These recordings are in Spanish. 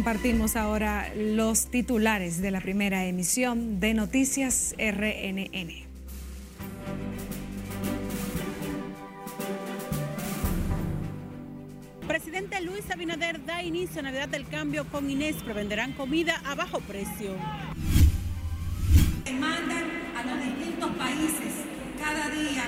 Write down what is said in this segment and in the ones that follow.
compartimos ahora los titulares de la primera emisión de Noticias RNN. Presidente Luis Abinader da inicio a Navidad del Cambio con Inés, venderán comida a bajo precio. Mandan a los distintos países cada día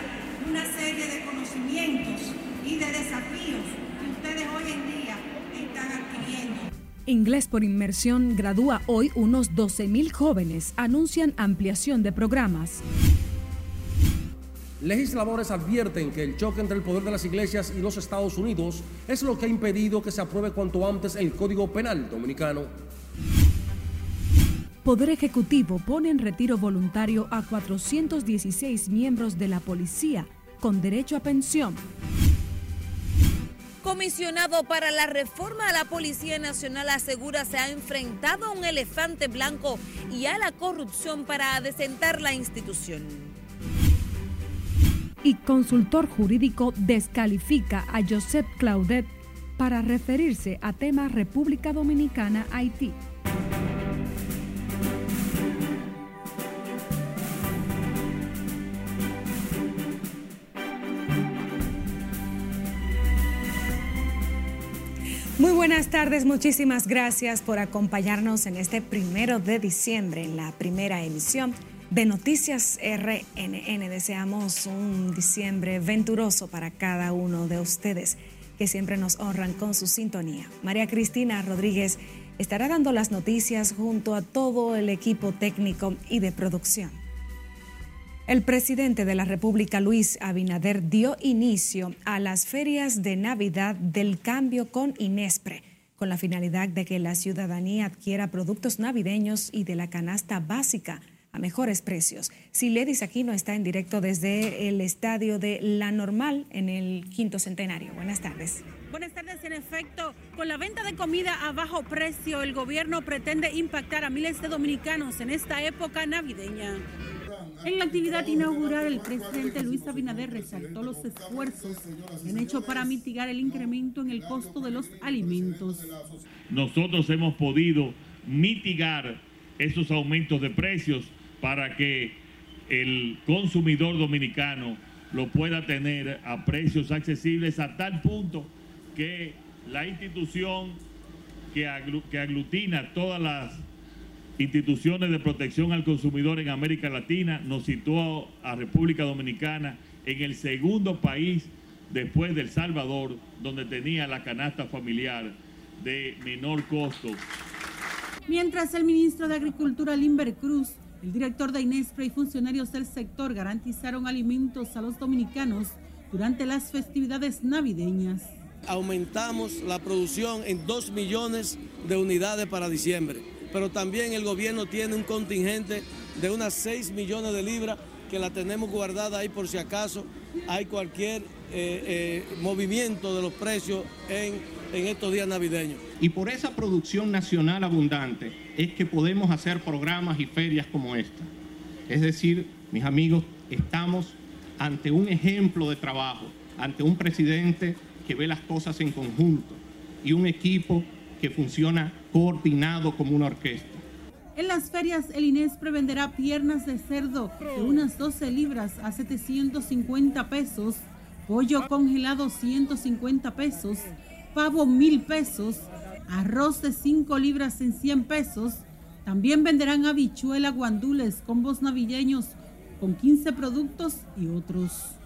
una serie de conocimientos y de desafíos que ustedes hoy en día están adquiriendo. Inglés por Inmersión gradúa hoy unos 12.000 jóvenes. Anuncian ampliación de programas. Legisladores advierten que el choque entre el poder de las iglesias y los Estados Unidos es lo que ha impedido que se apruebe cuanto antes el Código Penal dominicano. Poder Ejecutivo pone en retiro voluntario a 416 miembros de la policía con derecho a pensión. Comisionado para la reforma a la Policía Nacional asegura se ha enfrentado a un elefante blanco y a la corrupción para adecentar la institución. Y consultor jurídico descalifica a Joseph Claudet para referirse a tema República Dominicana-Haití. Buenas tardes, muchísimas gracias por acompañarnos en este primero de diciembre, en la primera emisión de Noticias RNN. Deseamos un diciembre venturoso para cada uno de ustedes que siempre nos honran con su sintonía. María Cristina Rodríguez estará dando las noticias junto a todo el equipo técnico y de producción. El presidente de la República, Luis Abinader, dio inicio a las ferias de Navidad del cambio con Inespre, con la finalidad de que la ciudadanía adquiera productos navideños y de la canasta básica a mejores precios. Siledis Aquino está en directo desde el estadio de La Normal en el quinto centenario. Buenas tardes. Buenas tardes. En efecto, con la venta de comida a bajo precio, el gobierno pretende impactar a miles de dominicanos en esta época navideña. En la actividad inaugural, el presidente Luis Abinader resaltó los esfuerzos que han hecho para mitigar el incremento en el costo de los alimentos. Nosotros hemos podido mitigar esos aumentos de precios para que el consumidor dominicano lo pueda tener a precios accesibles a tal punto que la institución que, aglutina todas las instituciones de protección al consumidor en América Latina, nos situó a República Dominicana en el segundo país después del Salvador, donde tenía la canasta familiar de menor costo. Mientras el ministro de Agricultura, Limber Cruz, el director de Inespre y funcionarios del sector garantizaron alimentos a los dominicanos durante las festividades navideñas. Aumentamos la producción en 2 millones de unidades para diciembre pero también el gobierno tiene un contingente de unas 6 millones de libras que la tenemos guardada ahí por si acaso hay cualquier eh, eh, movimiento de los precios en, en estos días navideños. Y por esa producción nacional abundante es que podemos hacer programas y ferias como esta. Es decir, mis amigos, estamos ante un ejemplo de trabajo, ante un presidente que ve las cosas en conjunto y un equipo que funciona coordinado como una orquesta. En las ferias, el Inés prevenderá piernas de cerdo de unas 12 libras a 750 pesos, pollo congelado 150 pesos, pavo 1000 pesos, arroz de 5 libras en 100 pesos. También venderán habichuela, guandules, combos navideños con 15 productos y otros.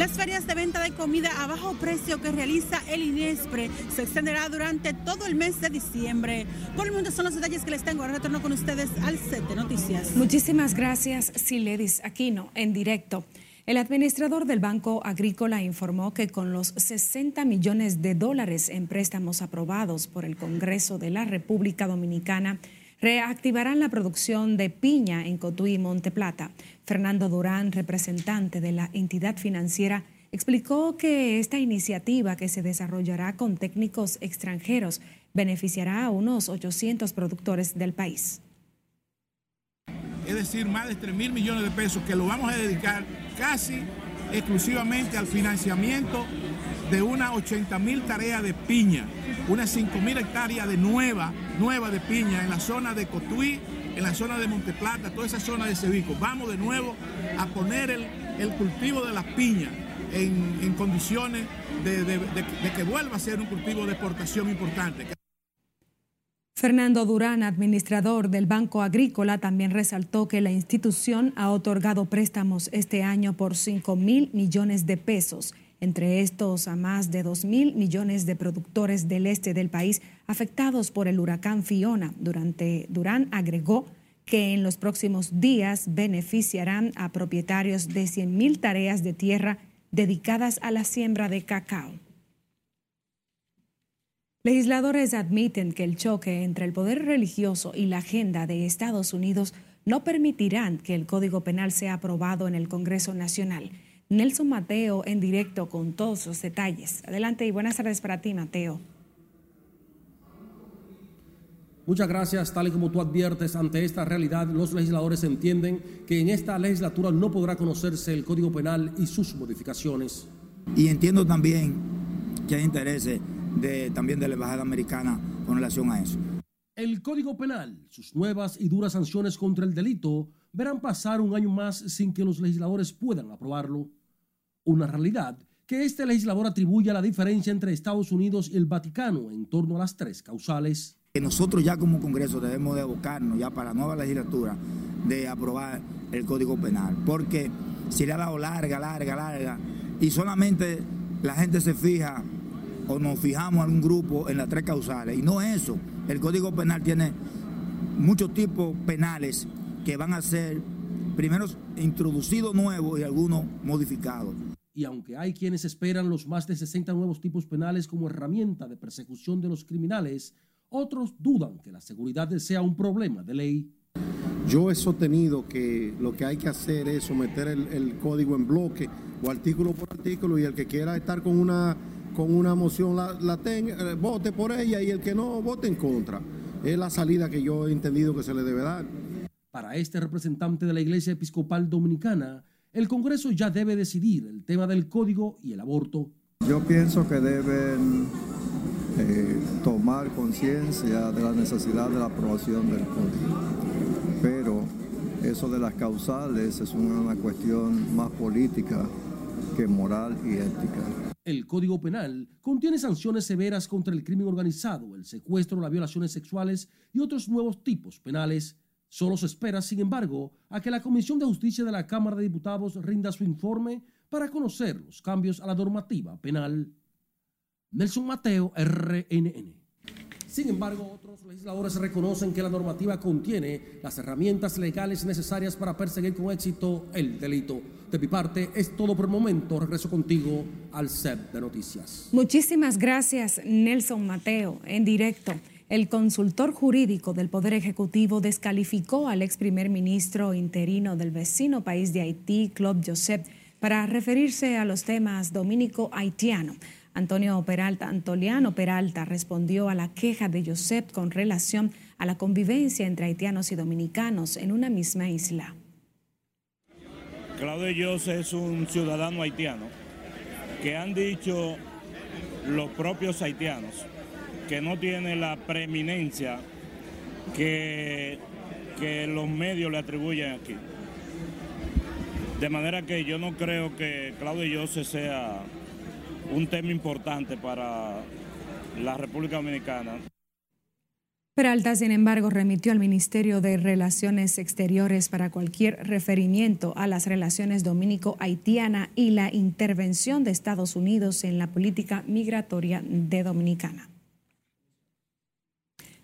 Las ferias de venta de comida a bajo precio que realiza el INESPRE se extenderá durante todo el mes de diciembre. Por el momento son los detalles que les tengo. Ahora retorno con ustedes al set noticias. Muchísimas gracias, Siledis Aquino, en directo. El administrador del Banco Agrícola informó que con los 60 millones de dólares en préstamos aprobados por el Congreso de la República Dominicana, reactivarán la producción de piña en Cotuí, Monteplata. Fernando Durán, representante de la entidad financiera, explicó que esta iniciativa que se desarrollará con técnicos extranjeros beneficiará a unos 800 productores del país. Es decir, más de 3 mil millones de pesos que lo vamos a dedicar casi exclusivamente al financiamiento de unas 80 mil tareas de piña, unas 5 mil hectáreas de nueva, nueva de piña en la zona de Cotuí, en la zona de Monteplata, toda esa zona de Cevico. Vamos de nuevo a poner el, cultivo de las piñas en, condiciones de que vuelva a ser un cultivo de exportación importante. Fernando Durán, administrador del Banco Agrícola, también resaltó que la institución ha otorgado préstamos este año por 5 mil millones de pesos, entre estos a más de 2 mil millones de productores del este del país afectados por el huracán Fiona. Durante Durán agregó que en los próximos días beneficiarán a propietarios de 100 mil tareas de tierra dedicadas a la siembra de cacao. Legisladores admiten que el choque entre el poder religioso y la agenda de Estados Unidos no permitirán que el Código Penal sea aprobado en el Congreso Nacional. Nelson Mateo en directo con todos los detalles. Adelante y buenas tardes para ti, Mateo. Muchas gracias. Tal y como tú adviertes, ante esta realidad, los legisladores entienden que en esta legislatura no podrá conocerse el Código Penal y sus modificaciones. Y entiendo también que hay intereses de, también de la Embajada Americana con relación a eso. El Código Penal, sus nuevas y duras sanciones contra el delito, verán pasar un año más sin que los legisladores puedan aprobarlo. Una realidad que este legislador atribuye a la diferencia entre Estados Unidos y el Vaticano en torno a las tres causales. Que nosotros ya como Congreso debemos de abocarnos ya para la nueva legislatura de aprobar el Código Penal, porque si le ha dado larga, larga, larga, y solamente la gente se fija o nos fijamos en un grupo en las tres causales. Y no eso. El Código Penal tiene muchos tipos penales que van a ser primero introducidos nuevos y algunos modificados. Y aunque hay quienes esperan los más de 60 nuevos tipos penales como herramienta de persecución de los criminales, otros dudan que la seguridad sea un problema de ley. Yo he sostenido que lo que hay que hacer es someter el, el código en bloque o artículo por artículo y el que quiera estar con una con una moción la, la eh, vote por ella y el que no, vote en contra. Es la salida que yo he entendido que se le debe dar. Para este representante de la Iglesia Episcopal Dominicana, el Congreso ya debe decidir el tema del código y el aborto. Yo pienso que deben eh, tomar conciencia de la necesidad de la aprobación del código. Pero eso de las causales es una cuestión más política que moral y ética. El Código Penal contiene sanciones severas contra el crimen organizado, el secuestro, las violaciones sexuales y otros nuevos tipos penales. Solo se espera, sin embargo, a que la Comisión de Justicia de la Cámara de Diputados rinda su informe para conocer los cambios a la normativa penal. Nelson Mateo, RNN. Sin embargo, otros legisladores reconocen que la normativa contiene las herramientas legales necesarias para perseguir con éxito el delito. De mi parte, es todo por el momento. Regreso contigo al set de noticias. Muchísimas gracias, Nelson Mateo, en directo. El consultor jurídico del Poder Ejecutivo descalificó al ex primer ministro interino del vecino país de Haití, Claude Joseph, para referirse a los temas dominico-haitiano. Antonio Peralta, Antoliano Peralta respondió a la queja de Josep con relación a la convivencia entre haitianos y dominicanos en una misma isla. Claudio Josep es un ciudadano haitiano que han dicho los propios haitianos que no tiene la preeminencia que, que los medios le atribuyen aquí. De manera que yo no creo que Claudio José sea un tema importante para la República Dominicana. Peralta, sin embargo, remitió al Ministerio de Relaciones Exteriores para cualquier referimiento a las relaciones dominico-haitiana y la intervención de Estados Unidos en la política migratoria de Dominicana.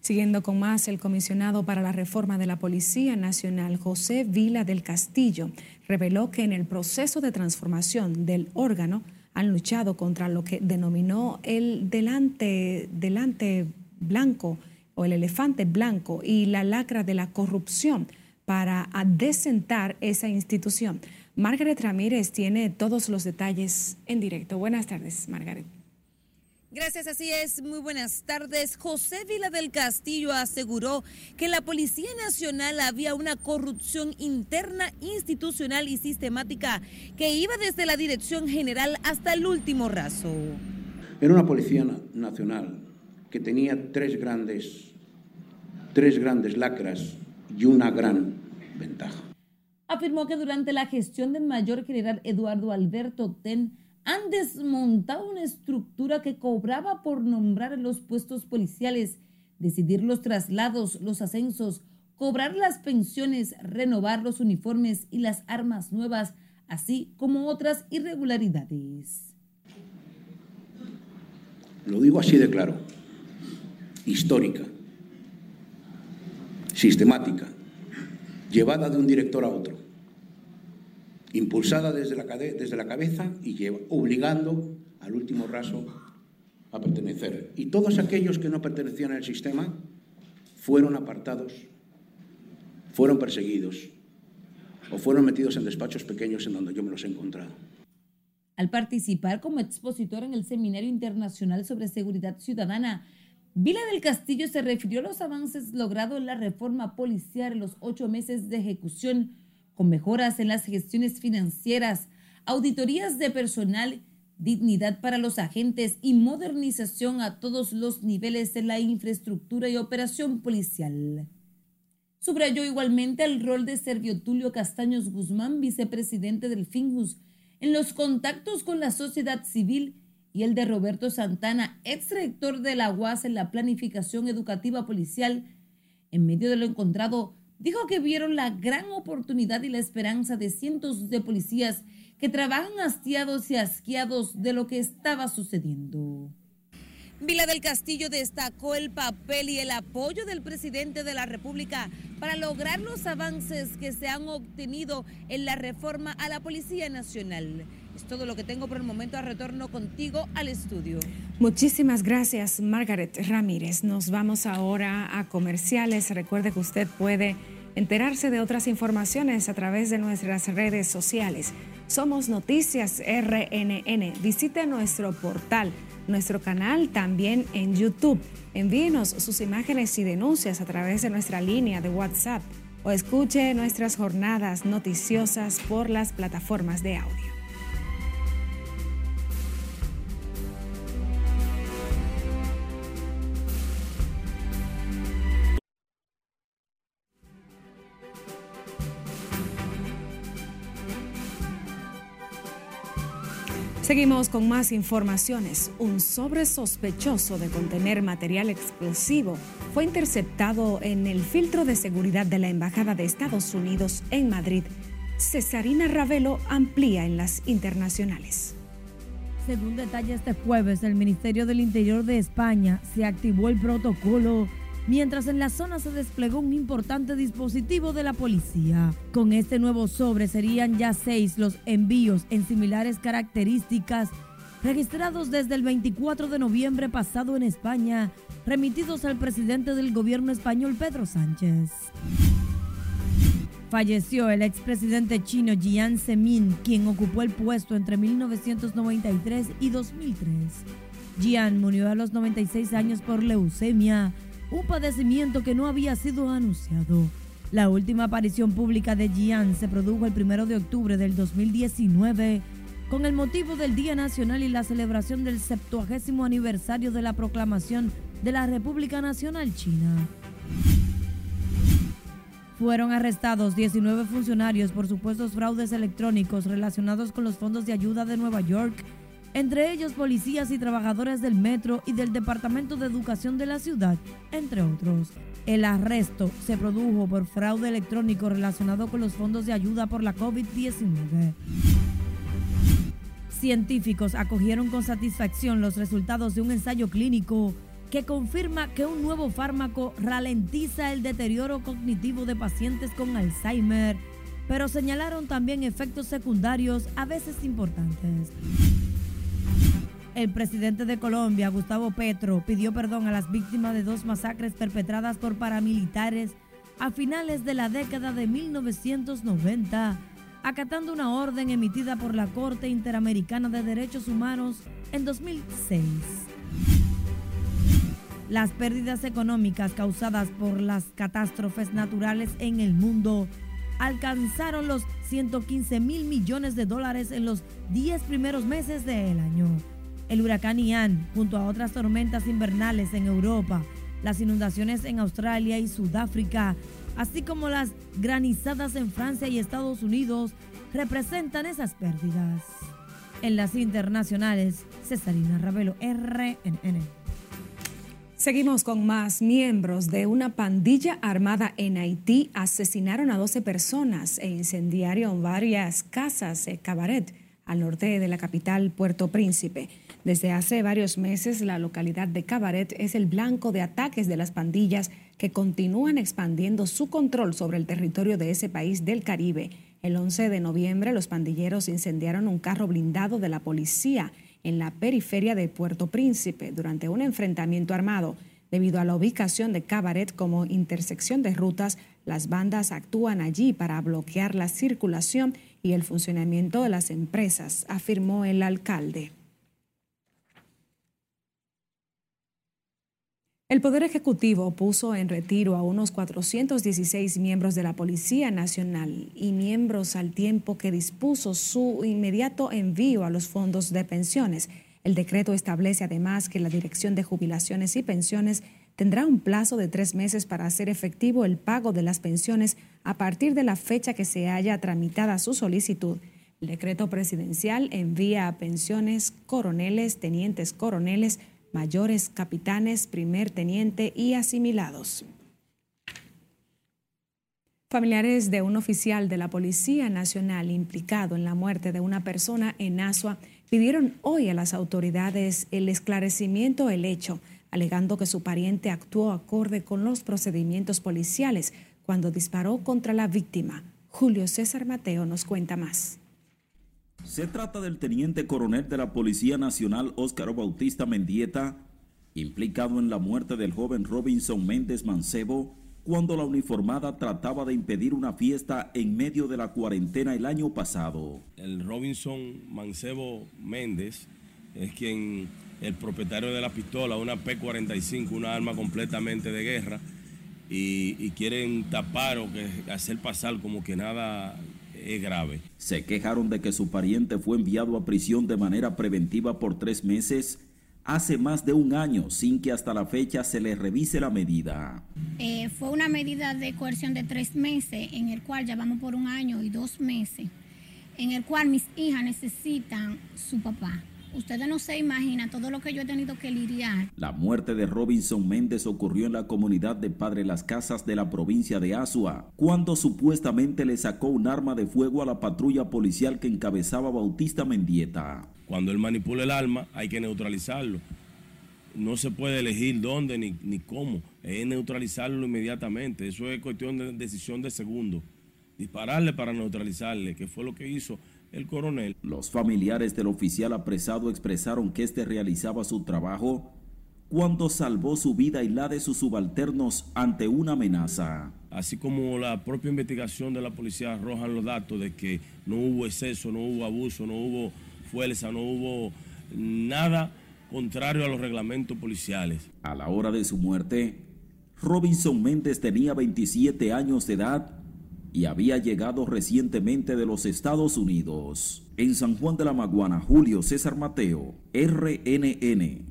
Siguiendo con más, el comisionado para la reforma de la Policía Nacional, José Vila del Castillo, reveló que en el proceso de transformación del órgano han luchado contra lo que denominó el delante, delante blanco o el elefante blanco y la lacra de la corrupción para adecentar esa institución. Margaret Ramírez tiene todos los detalles en directo. Buenas tardes, Margaret. Gracias, así es. Muy buenas tardes. José Vila del Castillo aseguró que en la Policía Nacional había una corrupción interna, institucional y sistemática que iba desde la Dirección General hasta el último raso. Era una policía nacional que tenía tres grandes, tres grandes lacras y una gran ventaja. Afirmó que durante la gestión del mayor general Eduardo Alberto Ten han desmontado una estructura que cobraba por nombrar los puestos policiales, decidir los traslados, los ascensos, cobrar las pensiones, renovar los uniformes y las armas nuevas, así como otras irregularidades. Lo digo así de claro, histórica, sistemática, llevada de un director a otro, impulsada desde la, desde la cabeza y obligando al último raso a pertenecer. Y todos aquellos que no pertenecían al sistema fueron apartados, fueron perseguidos o fueron metidos en despachos pequeños en donde yo me los he encontrado. Al participar como expositor en el Seminario Internacional sobre Seguridad Ciudadana, Vila del Castillo se refirió a los avances logrados en la reforma policial en los ocho meses de ejecución, con mejoras en las gestiones financieras, auditorías de personal, dignidad para los agentes y modernización a todos los niveles de la infraestructura y operación policial. Subrayó igualmente el rol de Servio Tulio Castaños Guzmán, vicepresidente del FINJUS, en los contactos con la sociedad civil y el de Roberto Santana, ex rector de la UAS en la planificación educativa policial, en medio de lo encontrado, dijo que vieron la gran oportunidad y la esperanza de cientos de policías que trabajan hastiados y asqueados de lo que estaba sucediendo. Vila del Castillo destacó el papel y el apoyo del presidente de la República para lograr los avances que se han obtenido en la reforma a la Policía Nacional. Es todo lo que tengo por el momento. A retorno contigo al estudio. Muchísimas gracias, Margaret Ramírez. Nos vamos ahora a comerciales. Recuerde que usted puede enterarse de otras informaciones a través de nuestras redes sociales. Somos Noticias RNN. Visite nuestro portal, nuestro canal también en YouTube. Envíenos sus imágenes y denuncias a través de nuestra línea de WhatsApp o escuche nuestras jornadas noticiosas por las plataformas de audio. Seguimos con más informaciones. Un sobre sospechoso de contener material explosivo fue interceptado en el filtro de seguridad de la Embajada de Estados Unidos en Madrid. Cesarina Ravelo amplía en las internacionales. Según detalla este jueves, el Ministerio del Interior de España se activó el protocolo mientras en la zona se desplegó un importante dispositivo de la policía. Con este nuevo sobre serían ya seis los envíos en similares características registrados desde el 24 de noviembre pasado en España, remitidos al presidente del gobierno español Pedro Sánchez. Falleció el expresidente chino Jiang Zemin, quien ocupó el puesto entre 1993 y 2003. Jiang murió a los 96 años por leucemia un padecimiento que no había sido anunciado. La última aparición pública de Jian se produjo el 1 de octubre del 2019 con el motivo del Día Nacional y la celebración del 70 aniversario de la proclamación de la República Nacional China. Fueron arrestados 19 funcionarios por supuestos fraudes electrónicos relacionados con los fondos de ayuda de Nueva York entre ellos policías y trabajadores del metro y del Departamento de Educación de la ciudad, entre otros. El arresto se produjo por fraude electrónico relacionado con los fondos de ayuda por la COVID-19. Científicos acogieron con satisfacción los resultados de un ensayo clínico que confirma que un nuevo fármaco ralentiza el deterioro cognitivo de pacientes con Alzheimer, pero señalaron también efectos secundarios a veces importantes. El presidente de Colombia, Gustavo Petro, pidió perdón a las víctimas de dos masacres perpetradas por paramilitares a finales de la década de 1990, acatando una orden emitida por la Corte Interamericana de Derechos Humanos en 2006. Las pérdidas económicas causadas por las catástrofes naturales en el mundo alcanzaron los 115 mil millones de dólares en los 10 primeros meses del año el huracán Ian, junto a otras tormentas invernales en Europa, las inundaciones en Australia y Sudáfrica, así como las granizadas en Francia y Estados Unidos, representan esas pérdidas. En las internacionales, Cesarina Ravelo, RNN. Seguimos con más. Miembros de una pandilla armada en Haití asesinaron a 12 personas e incendiaron varias casas de cabaret al norte de la capital Puerto Príncipe. Desde hace varios meses, la localidad de Cabaret es el blanco de ataques de las pandillas que continúan expandiendo su control sobre el territorio de ese país del Caribe. El 11 de noviembre, los pandilleros incendiaron un carro blindado de la policía en la periferia de Puerto Príncipe durante un enfrentamiento armado. Debido a la ubicación de Cabaret como intersección de rutas, las bandas actúan allí para bloquear la circulación y el funcionamiento de las empresas, afirmó el alcalde. El Poder Ejecutivo puso en retiro a unos 416 miembros de la Policía Nacional y miembros al tiempo que dispuso su inmediato envío a los fondos de pensiones. El decreto establece además que la Dirección de Jubilaciones y Pensiones tendrá un plazo de tres meses para hacer efectivo el pago de las pensiones a partir de la fecha que se haya tramitada su solicitud. El decreto presidencial envía a pensiones coroneles, tenientes coroneles, mayores, capitanes, primer teniente y asimilados. Familiares de un oficial de la Policía Nacional implicado en la muerte de una persona en Asua pidieron hoy a las autoridades el esclarecimiento del hecho, alegando que su pariente actuó acorde con los procedimientos policiales cuando disparó contra la víctima. Julio César Mateo nos cuenta más. Se trata del teniente coronel de la Policía Nacional Óscar Bautista Mendieta, implicado en la muerte del joven Robinson Méndez Mancebo cuando la uniformada trataba de impedir una fiesta en medio de la cuarentena el año pasado. El Robinson Mancebo Méndez es quien, el propietario de la pistola, una P-45, una arma completamente de guerra, y, y quieren tapar o que hacer pasar como que nada es grave. Se quejaron de que su pariente fue enviado a prisión de manera preventiva por tres meses hace más de un año sin que hasta la fecha se le revise la medida. Eh, fue una medida de coerción de tres meses en el cual ya vamos por un año y dos meses, en el cual mis hijas necesitan su papá. Ustedes no se imaginan todo lo que yo he tenido que lidiar. La muerte de Robinson Méndez ocurrió en la comunidad de Padre Las Casas de la provincia de Asua, cuando supuestamente le sacó un arma de fuego a la patrulla policial que encabezaba Bautista Mendieta. Cuando él manipula el arma, hay que neutralizarlo. No se puede elegir dónde ni, ni cómo, es neutralizarlo inmediatamente. Eso es cuestión de decisión de segundo. Dispararle para neutralizarle, que fue lo que hizo el coronel. Los familiares del oficial apresado expresaron que éste realizaba su trabajo cuando salvó su vida y la de sus subalternos ante una amenaza. Así como la propia investigación de la policía arroja los datos de que no hubo exceso, no hubo abuso, no hubo fuerza, no hubo nada contrario a los reglamentos policiales. A la hora de su muerte, Robinson Méndez tenía 27 años de edad y había llegado recientemente de los Estados Unidos. En San Juan de la Maguana, Julio César Mateo, RNN.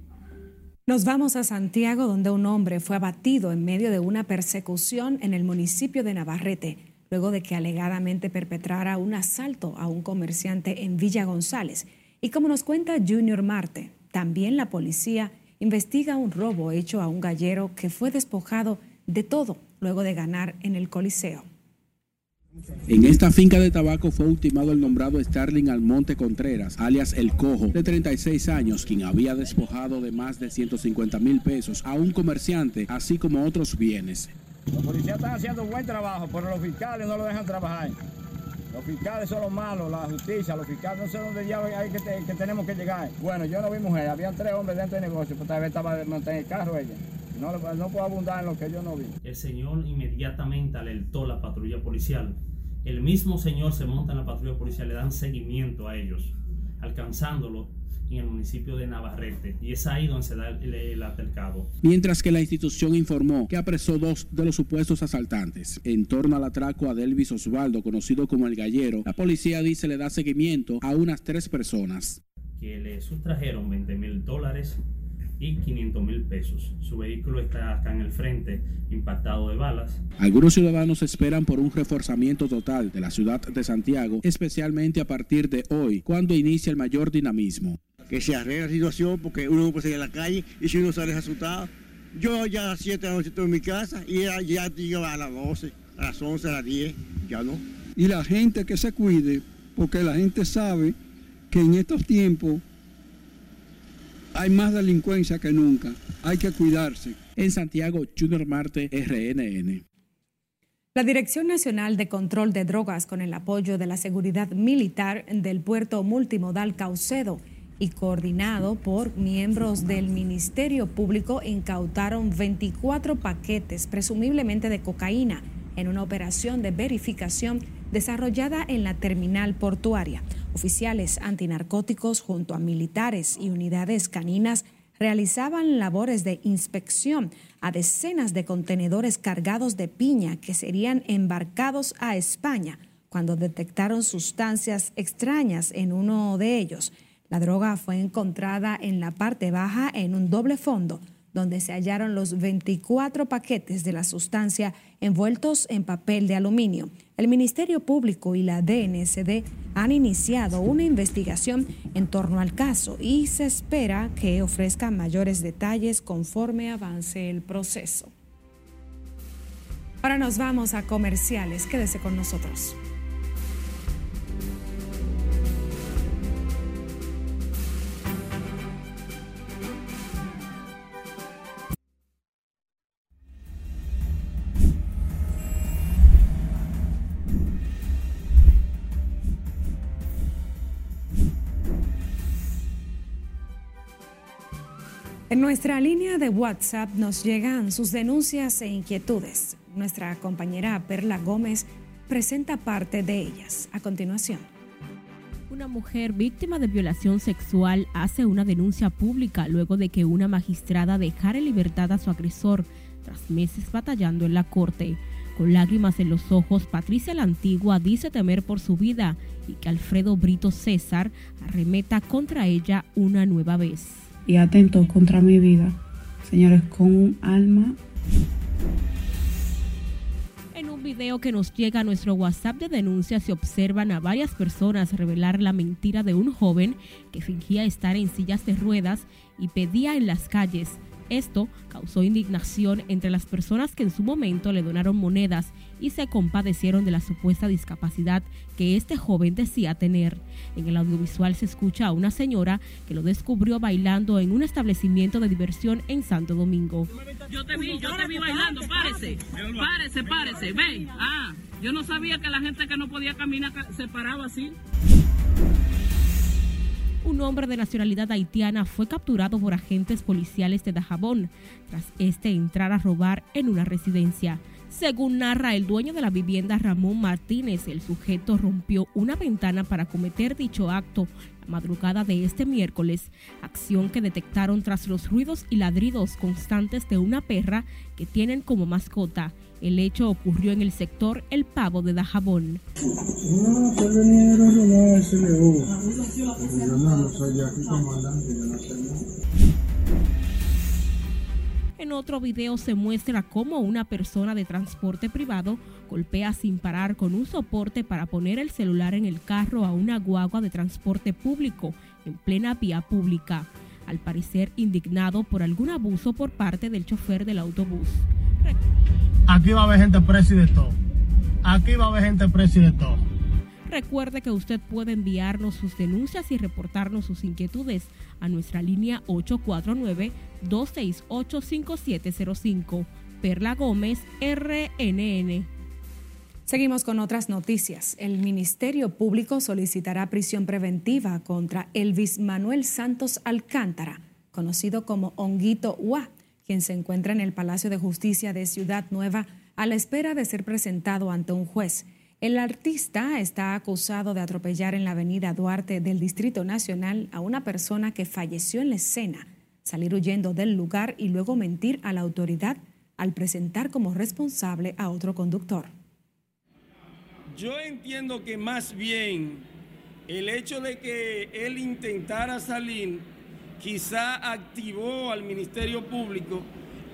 Nos vamos a Santiago, donde un hombre fue abatido en medio de una persecución en el municipio de Navarrete, luego de que alegadamente perpetrara un asalto a un comerciante en Villa González. Y como nos cuenta Junior Marte, también la policía investiga un robo hecho a un gallero que fue despojado de todo luego de ganar en el Coliseo. En esta finca de tabaco fue ultimado el nombrado Starling Almonte Contreras, alias El Cojo, de 36 años, quien había despojado de más de 150 mil pesos a un comerciante, así como otros bienes. Los policías están haciendo buen trabajo, pero los fiscales no lo dejan trabajar. Los fiscales son los malos, la justicia, los fiscales no sé dónde ya hay que, que tenemos que llegar. Bueno, yo no vi mujer, había tres hombres dentro del negocio, pues tal vez estaba mantener el carro ella. No, no puedo abundar en lo que yo no vi. El señor inmediatamente alertó la patrulla policial. El mismo señor se monta en la patrulla policial, le dan seguimiento a ellos, alcanzándolo en el municipio de Navarrete y es ahí donde se da el, el, altercado. Mientras que la institución informó que apresó dos de los supuestos asaltantes. En torno al atraco a Delvis Osvaldo, conocido como el Gallero, la policía dice le da seguimiento a unas tres personas. que le sustrajeron 20 mil dólares y 500 mil pesos. Su vehículo está acá en el frente, impactado de balas. Algunos ciudadanos esperan por un reforzamiento total de la ciudad de Santiago, especialmente a partir de hoy, cuando inicia el mayor dinamismo. Que se arregle la situación porque uno no puede salir a la calle y si uno sale asustado. Yo ya a las 7 de la noche estoy en mi casa y ya, ya llega a las 12, a las 11, a las 10, ya no. Y la gente que se cuide, porque la gente sabe que en estos tiempos hay más delincuencia que nunca. Hay que cuidarse. En Santiago, Junior Marte, RNN. La Dirección Nacional de Control de Drogas, con el apoyo de la Seguridad Militar del Puerto Multimodal Caucedo y coordinado por miembros del Ministerio Público, incautaron 24 paquetes, presumiblemente de cocaína, en una operación de verificación desarrollada en la terminal portuaria. Oficiales antinarcóticos junto a militares y unidades caninas realizaban labores de inspección a decenas de contenedores cargados de piña que serían embarcados a España cuando detectaron sustancias extrañas en uno de ellos. La droga fue encontrada en la parte baja en un doble fondo donde se hallaron los 24 paquetes de la sustancia envueltos en papel de aluminio. El Ministerio Público y la DNSD han iniciado una investigación en torno al caso y se espera que ofrezcan mayores detalles conforme avance el proceso. Ahora nos vamos a comerciales. Quédese con nosotros. Nuestra línea de WhatsApp nos llegan sus denuncias e inquietudes. Nuestra compañera Perla Gómez presenta parte de ellas. A continuación. Una mujer víctima de violación sexual hace una denuncia pública luego de que una magistrada dejara en libertad a su agresor tras meses batallando en la corte. Con lágrimas en los ojos, Patricia la Antigua dice temer por su vida y que Alfredo Brito César arremeta contra ella una nueva vez y atentó contra mi vida. Señores, con un alma. En un video que nos llega a nuestro WhatsApp de denuncias se observan a varias personas revelar la mentira de un joven que fingía estar en sillas de ruedas y pedía en las calles esto causó indignación entre las personas que en su momento le donaron monedas y se compadecieron de la supuesta discapacidad que este joven decía tener. En el audiovisual se escucha a una señora que lo descubrió bailando en un establecimiento de diversión en Santo Domingo. Yo te vi, yo te vi bailando, párese, párese, párese, ven. Ah, yo no sabía que la gente que no podía caminar se paraba así. Un hombre de nacionalidad haitiana fue capturado por agentes policiales de Dajabón tras este entrar a robar en una residencia. Según narra el dueño de la vivienda Ramón Martínez, el sujeto rompió una ventana para cometer dicho acto la madrugada de este miércoles, acción que detectaron tras los ruidos y ladridos constantes de una perra que tienen como mascota. El hecho ocurrió en el sector El Pavo de Dajabón. En otro video se muestra cómo una persona de transporte privado golpea sin parar con un soporte para poner el celular en el carro a una guagua de transporte público en plena vía pública, al parecer indignado por algún abuso por parte del chofer del autobús. Aquí va a haber gente presa. Aquí va a haber gente presa. Recuerde que usted puede enviarnos sus denuncias y reportarnos sus inquietudes a nuestra línea 849-268-5705. Perla Gómez, RNN. Seguimos con otras noticias. El Ministerio Público solicitará prisión preventiva contra Elvis Manuel Santos Alcántara, conocido como Honguito Hua quien se encuentra en el Palacio de Justicia de Ciudad Nueva a la espera de ser presentado ante un juez. El artista está acusado de atropellar en la avenida Duarte del Distrito Nacional a una persona que falleció en la escena, salir huyendo del lugar y luego mentir a la autoridad al presentar como responsable a otro conductor. Yo entiendo que más bien el hecho de que él intentara salir quizá activó al Ministerio Público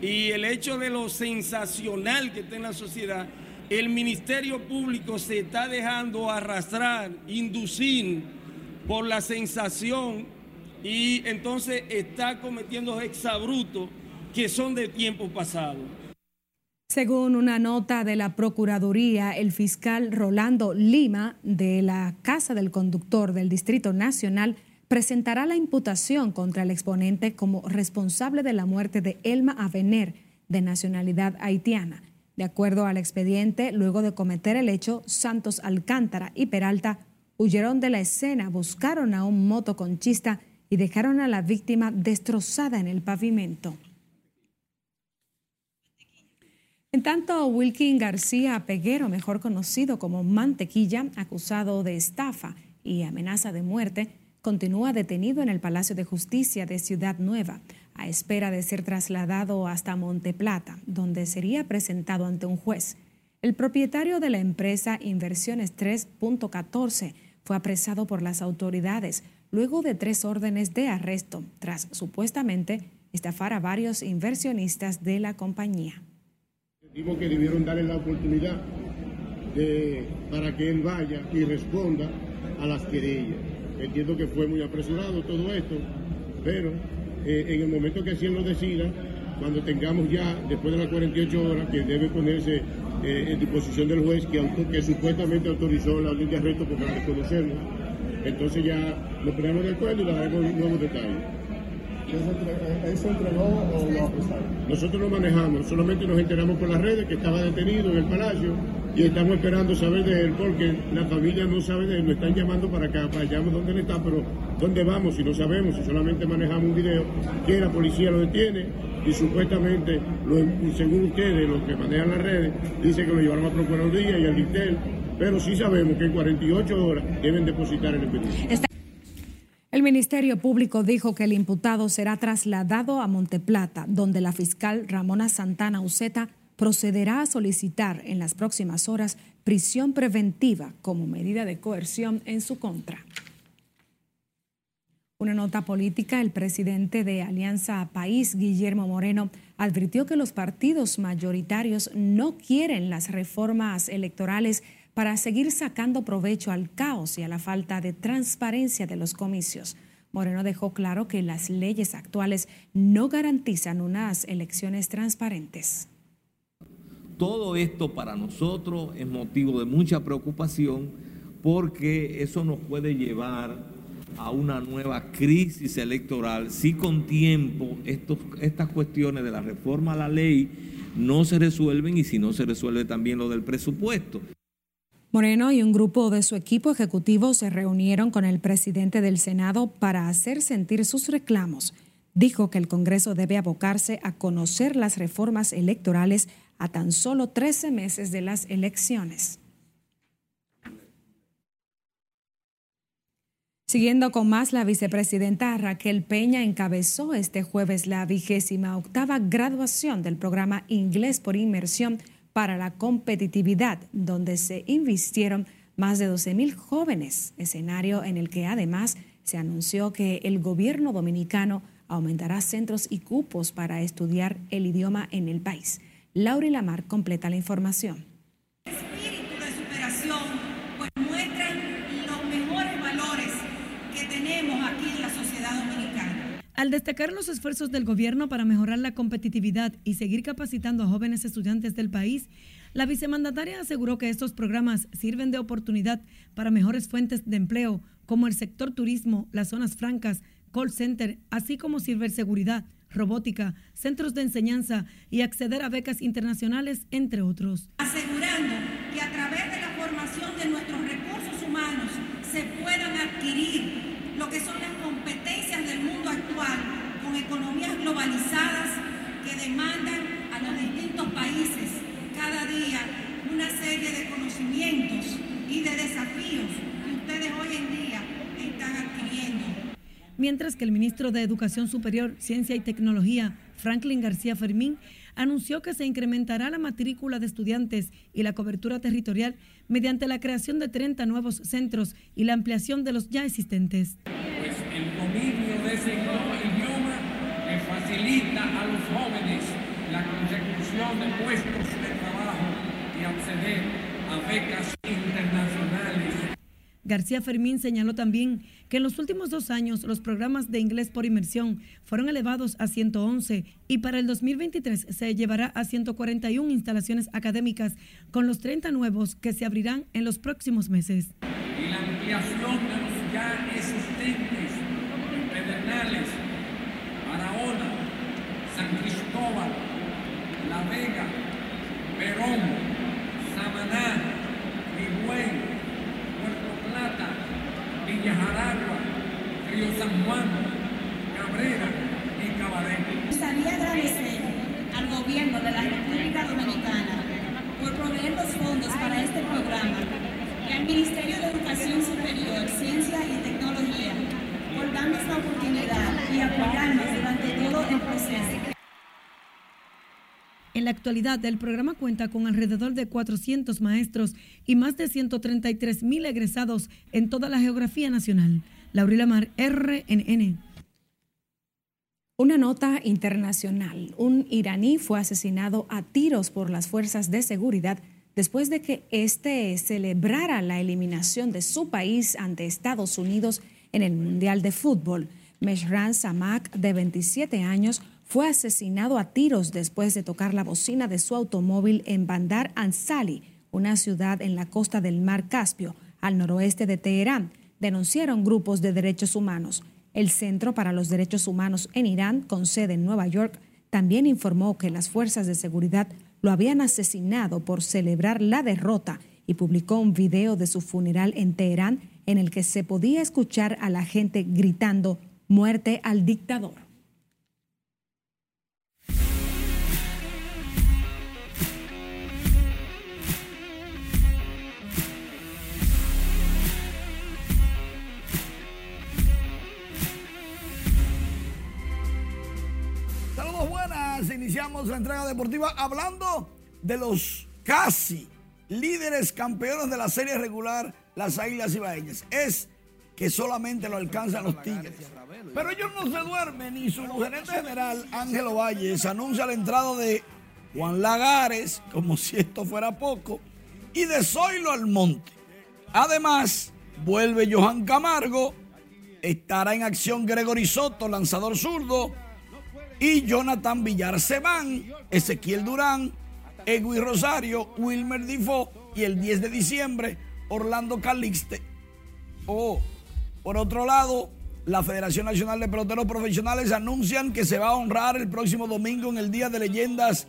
y el hecho de lo sensacional que está en la sociedad, el Ministerio Público se está dejando arrastrar, inducir por la sensación y entonces está cometiendo exabrutos que son de tiempo pasado. Según una nota de la Procuraduría, el fiscal Rolando Lima de la Casa del Conductor del Distrito Nacional presentará la imputación contra el exponente como responsable de la muerte de Elma Avener, de nacionalidad haitiana. De acuerdo al expediente, luego de cometer el hecho, Santos Alcántara y Peralta huyeron de la escena, buscaron a un motoconchista y dejaron a la víctima destrozada en el pavimento. En tanto, Wilkin García Peguero, mejor conocido como Mantequilla, acusado de estafa y amenaza de muerte, continúa detenido en el Palacio de Justicia de Ciudad Nueva, espera de ser trasladado hasta Monteplata, donde sería presentado ante un juez. El propietario de la empresa Inversiones 3.14 fue apresado por las autoridades luego de tres órdenes de arresto, tras supuestamente estafar a varios inversionistas de la compañía. Digo que debieron darle la oportunidad para que él vaya y responda a las querellas. Entiendo que fue muy apresurado todo esto, pero eh, en el momento que así lo decida, cuando tengamos ya, después de las 48 horas, que debe ponerse eh, en disposición del juez que, que supuestamente autorizó la orden de arresto porque la desconocemos, entonces ya nos ponemos de acuerdo y le daremos nuevos detalles. ¿Él se entregó o lo apresaron? Nosotros lo manejamos, solamente nos enteramos por las redes que estaba detenido en el palacio y estamos esperando saber de él porque la familia no sabe de él, nos están llamando para acá, para allá dónde él está, pero dónde vamos si no sabemos, si solamente manejamos un video que la policía lo detiene y supuestamente, lo, según ustedes, los que manejan las redes, dice que lo llevaron a Procuraduría y al Dictel, pero sí sabemos que en 48 horas deben depositar el expediente. El Ministerio Público dijo que el imputado será trasladado a Monteplata, donde la fiscal Ramona Santana Uceta procederá a solicitar en las próximas horas prisión preventiva como medida de coerción en su contra. Una nota política, el presidente de Alianza País, Guillermo Moreno, advirtió que los partidos mayoritarios no quieren las reformas electorales para seguir sacando provecho al caos y a la falta de transparencia de los comicios. Moreno dejó claro que las leyes actuales no garantizan unas elecciones transparentes. Todo esto para nosotros es motivo de mucha preocupación porque eso nos puede llevar a una nueva crisis electoral si con tiempo estos, estas cuestiones de la reforma a la ley no se resuelven y si no se resuelve también lo del presupuesto. Moreno y un grupo de su equipo ejecutivo se reunieron con el presidente del Senado para hacer sentir sus reclamos. Dijo que el Congreso debe abocarse a conocer las reformas electorales a tan solo 13 meses de las elecciones. Siguiendo con más, la vicepresidenta Raquel Peña encabezó este jueves la vigésima octava graduación del programa Inglés por Inmersión para la competitividad, donde se invistieron más de 12 mil jóvenes, escenario en el que además se anunció que el gobierno dominicano aumentará centros y cupos para estudiar el idioma en el país. Laura Lamar completa la información. Espíritu de superación, pues muestran los mejores valores que tenemos aquí en la sociedad dominicana. Al destacar los esfuerzos del gobierno para mejorar la competitividad y seguir capacitando a jóvenes estudiantes del país, la vicemandataria aseguró que estos programas sirven de oportunidad para mejores fuentes de empleo, como el sector turismo, las zonas francas, call center, así como ciberseguridad, robótica, centros de enseñanza y acceder a becas internacionales, entre otros. Asegurando que a través de la formación de nuestros recursos humanos se puedan adquirir lo que son las competencias del mundo actual con economías globalizadas que demandan a los distintos países cada día una serie de conocimientos y de desafíos que ustedes hoy en día están adquiriendo. Mientras que el ministro de Educación Superior, Ciencia y Tecnología, Franklin García Fermín, anunció que se incrementará la matrícula de estudiantes y la cobertura territorial mediante la creación de 30 nuevos centros y la ampliación de los ya existentes. Pues el dominio de ese idioma le facilita a los jóvenes la consecución de puestos de trabajo y acceder a becas. García Fermín señaló también que en los últimos dos años los programas de inglés por inmersión fueron elevados a 111 y para el 2023 se llevará a 141 instalaciones académicas con los 30 nuevos que se abrirán en los próximos meses. Y la ampliación de los ya existentes en Pedernales, San Cristóbal, La Vega, Perón, San Juan, Cabrera y Cabaret. Me gustaría agradecer al gobierno de la República Dominicana por proveer los fondos para este programa y al Ministerio de Educación Superior, Ciencia y Tecnología por darnos la oportunidad y apoyarnos durante todo el proceso. En la actualidad, el programa cuenta con alrededor de 400 maestros y más de 133 mil egresados en toda la geografía nacional. Laurila Mar, RNN. Una nota internacional. Un iraní fue asesinado a tiros por las fuerzas de seguridad después de que éste celebrara la eliminación de su país ante Estados Unidos en el Mundial de Fútbol. Meshran Samak, de 27 años, fue asesinado a tiros después de tocar la bocina de su automóvil en Bandar Ansali, una ciudad en la costa del mar Caspio, al noroeste de Teherán, denunciaron grupos de derechos humanos. El Centro para los Derechos Humanos en Irán, con sede en Nueva York, también informó que las fuerzas de seguridad lo habían asesinado por celebrar la derrota y publicó un video de su funeral en Teherán en el que se podía escuchar a la gente gritando muerte al dictador. Iniciamos la entrega deportiva hablando de los casi líderes campeones de la serie regular, las Águilas Ibaeñas. Es que solamente lo alcanzan los Tigres. Pero ellos no se duermen y su gerente general, Ángelo Valles, anuncia la entrada de Juan Lagares, como si esto fuera poco, y de Zoilo Almonte. Además, vuelve Johan Camargo, estará en acción Gregory Soto, lanzador zurdo, y Jonathan Villar se Ezequiel Durán, Edwin Rosario, Wilmer Difo y el 10 de diciembre Orlando Calixte. Oh, por otro lado, la Federación Nacional de Peloteros Profesionales anuncian que se va a honrar el próximo domingo en el Día de Leyendas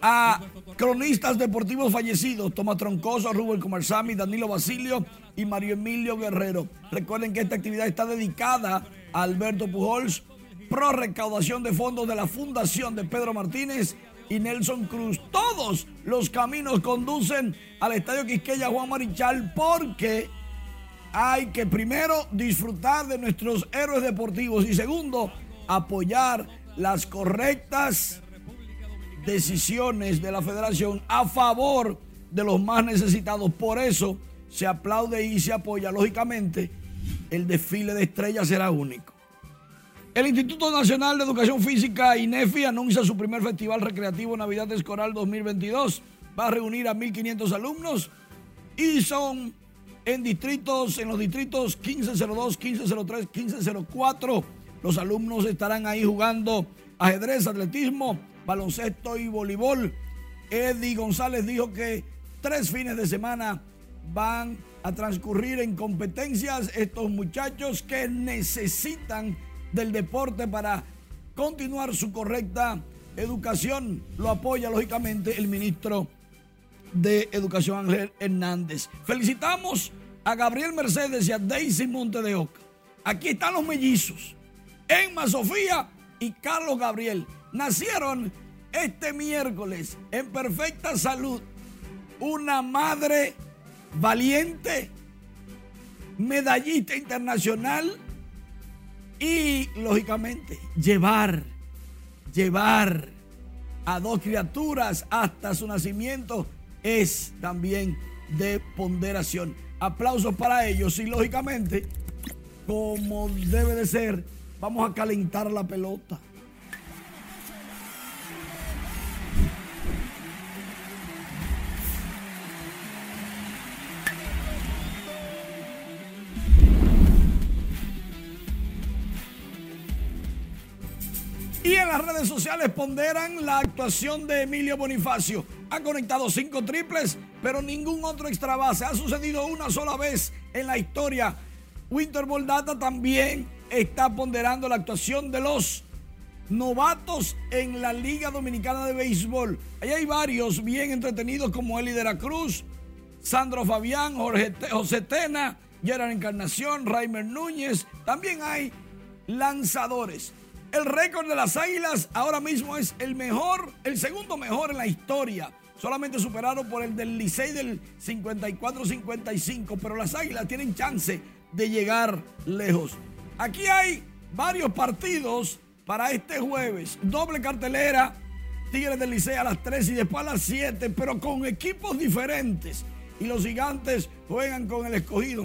a cronistas deportivos fallecidos, Tomás Troncoso, Rubén Comarsami, Danilo Basilio y Mario Emilio Guerrero. Recuerden que esta actividad está dedicada a Alberto Pujols, pro recaudación de fondos de la Fundación de Pedro Martínez y Nelson Cruz. Todos los caminos conducen al Estadio Quisqueya Juan Marichal porque hay que primero disfrutar de nuestros héroes deportivos y segundo, apoyar las correctas decisiones de la federación a favor de los más necesitados. Por eso se aplaude y se apoya. Lógicamente, el desfile de estrellas será único. El Instituto Nacional de Educación Física, INEFI, anuncia su primer Festival Recreativo Navidad Escolar 2022. Va a reunir a 1.500 alumnos y son en distritos, en los distritos 1502, 1503, 1504. Los alumnos estarán ahí jugando ajedrez, atletismo, baloncesto y voleibol. Eddie González dijo que tres fines de semana van a transcurrir en competencias estos muchachos que necesitan del deporte para continuar su correcta educación. Lo apoya lógicamente el ministro de Educación Ángel Hernández. Felicitamos a Gabriel Mercedes y a Daisy Monte de Oca. Aquí están los mellizos. Emma Sofía y Carlos Gabriel nacieron este miércoles en perfecta salud. Una madre valiente, medallista internacional y, lógicamente, llevar, llevar a dos criaturas hasta su nacimiento es también de ponderación. Aplausos para ellos y lógicamente, como debe de ser, vamos a calentar la pelota. Sociales ponderan la actuación de Emilio Bonifacio. Ha conectado cinco triples, pero ningún otro extra base. Ha sucedido una sola vez en la historia. Winter Data también está ponderando la actuación de los novatos en la Liga Dominicana de Béisbol. Ahí hay varios bien entretenidos como Eli de la Cruz, Sandro Fabián, Jorge José Tena, Gerard Encarnación, Raimer Núñez. También hay lanzadores. El récord de las Águilas ahora mismo es el mejor, el segundo mejor en la historia. Solamente superado por el del Licey del 54-55. Pero las Águilas tienen chance de llegar lejos. Aquí hay varios partidos para este jueves. Doble cartelera. Tigres del Licey a las 3 y después a las 7, pero con equipos diferentes. Y los gigantes juegan con el escogido.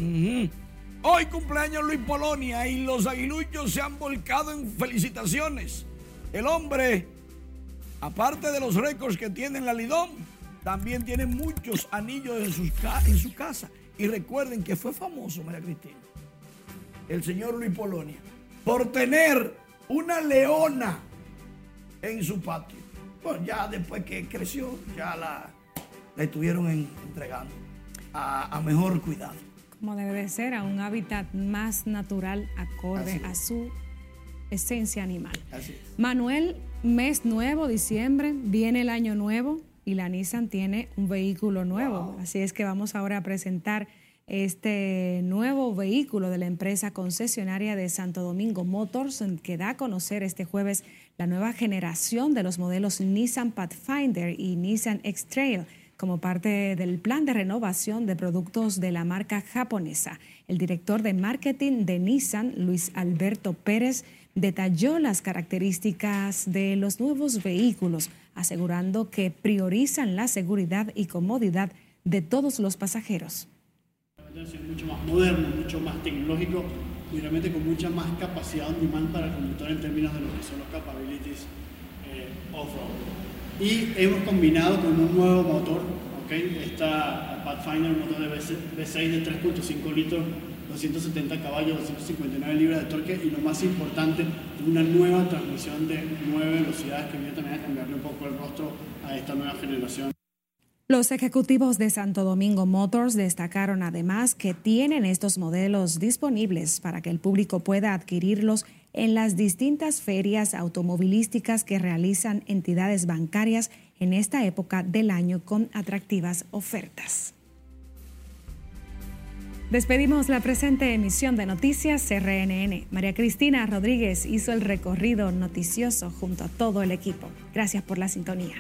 Hoy cumpleaños Luis Polonia y los aguiluchos se han volcado en felicitaciones. El hombre, aparte de los récords que tiene en la Lidón, también tiene muchos anillos en, su casa. Y recuerden que fue famoso, María Cristina, el señor Luis Polonia, por tener una leona en su patio. Bueno, ya después que creció, ya la estuvieron entregando a mejor cuidado como debe de ser, a un hábitat más natural acorde a su esencia animal. Manuel, mes nuevo, diciembre, viene el año nuevo y la Nissan tiene un vehículo nuevo. Así es que vamos ahora a presentar este nuevo vehículo de la empresa concesionaria de Santo Domingo Motors, que da a conocer este jueves la nueva generación de los modelos Nissan Pathfinder y Nissan X-Trail como parte del plan de renovación de productos de la marca japonesa. El director de marketing de Nissan, Luis Alberto Pérez, detalló las características de los nuevos vehículos, asegurando que priorizan la seguridad y comodidad de todos los pasajeros. Es mucho más moderno, mucho más tecnológico y realmente con mucha más capacidad on demand para el conductor en términos de lo que son los capabilities eh, off-road y hemos combinado con un nuevo motor, ¿okay? Esta Pathfinder, motor de V6 de 3.5 litros, 270 caballos, 259 libras de torque y lo más importante, una nueva transmisión de 9 velocidades que viene también a cambiarle un poco el rostro a esta nueva generación. Los ejecutivos de Santo Domingo Motors destacaron además que tienen estos modelos disponibles para que el público pueda adquirirlos en las distintas ferias automovilísticas que realizan entidades bancarias en esta época del año con atractivas ofertas. Despedimos la presente emisión de Noticias CRNN. María Cristina Rodríguez hizo el recorrido noticioso junto a todo el equipo. Gracias por la sintonía.